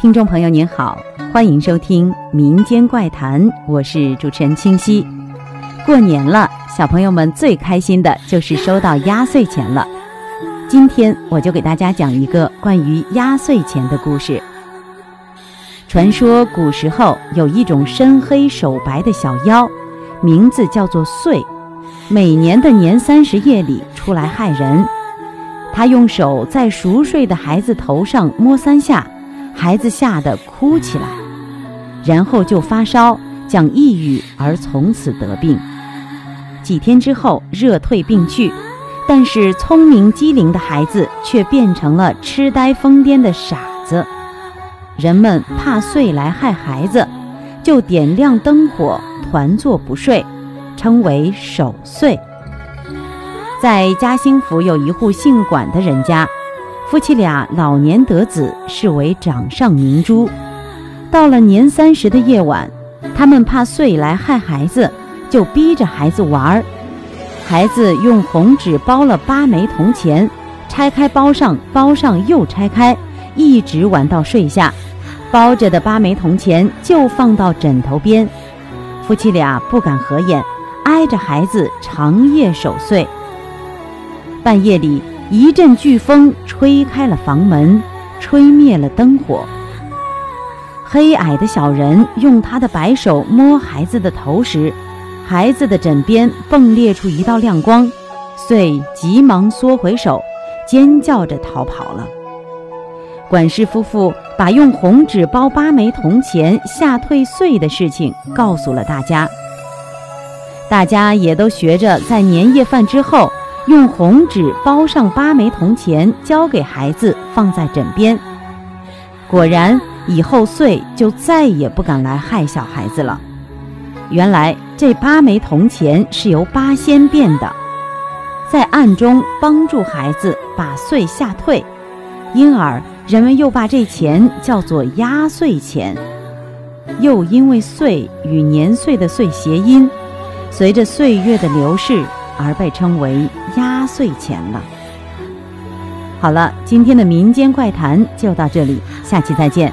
听众朋友您好，欢迎收听《民间怪谈》，我是主持人清溪。过年了，小朋友们最开心的就是收到压岁钱了。今天我就给大家讲一个关于压岁钱的故事。传说古时候有一种身黑手白的小妖，名字叫做岁，每年的年三十夜里出来害人。他用手在熟睡的孩子头上摸三下。孩子吓得哭起来，然后就发烧，讲抑郁，而从此得病。几天之后，热退病去，但是聪明机灵的孩子却变成了痴呆疯癫的傻子。人们怕祟来害孩子，就点亮灯火，团坐不睡，称为守岁。在嘉兴府有一户姓管的人家。夫妻俩老年得子，视为掌上明珠。到了年三十的夜晚，他们怕岁来害孩子，就逼着孩子玩儿。孩子用红纸包了八枚铜钱，拆开包上，包上又拆开，一直玩到睡下。包着的八枚铜钱就放到枕头边，夫妻俩不敢合眼，挨着孩子长夜守岁。半夜里。一阵飓风吹开了房门，吹灭了灯火。黑矮的小人用他的白手摸孩子的头时，孩子的枕边迸裂出一道亮光，遂急忙缩回手，尖叫着逃跑了。管氏夫妇把用红纸包八枚铜钱吓退岁的事情告诉了大家，大家也都学着在年夜饭之后。用红纸包上八枚铜钱，交给孩子放在枕边。果然，以后岁就再也不敢来害小孩子了。原来这八枚铜钱是由八仙变的，在暗中帮助孩子把岁吓退，因而人们又把这钱叫做压岁钱。又因为岁与年岁的岁谐音，随着岁月的流逝。而被称为压岁钱了。好了，今天的民间怪谈就到这里，下期再见。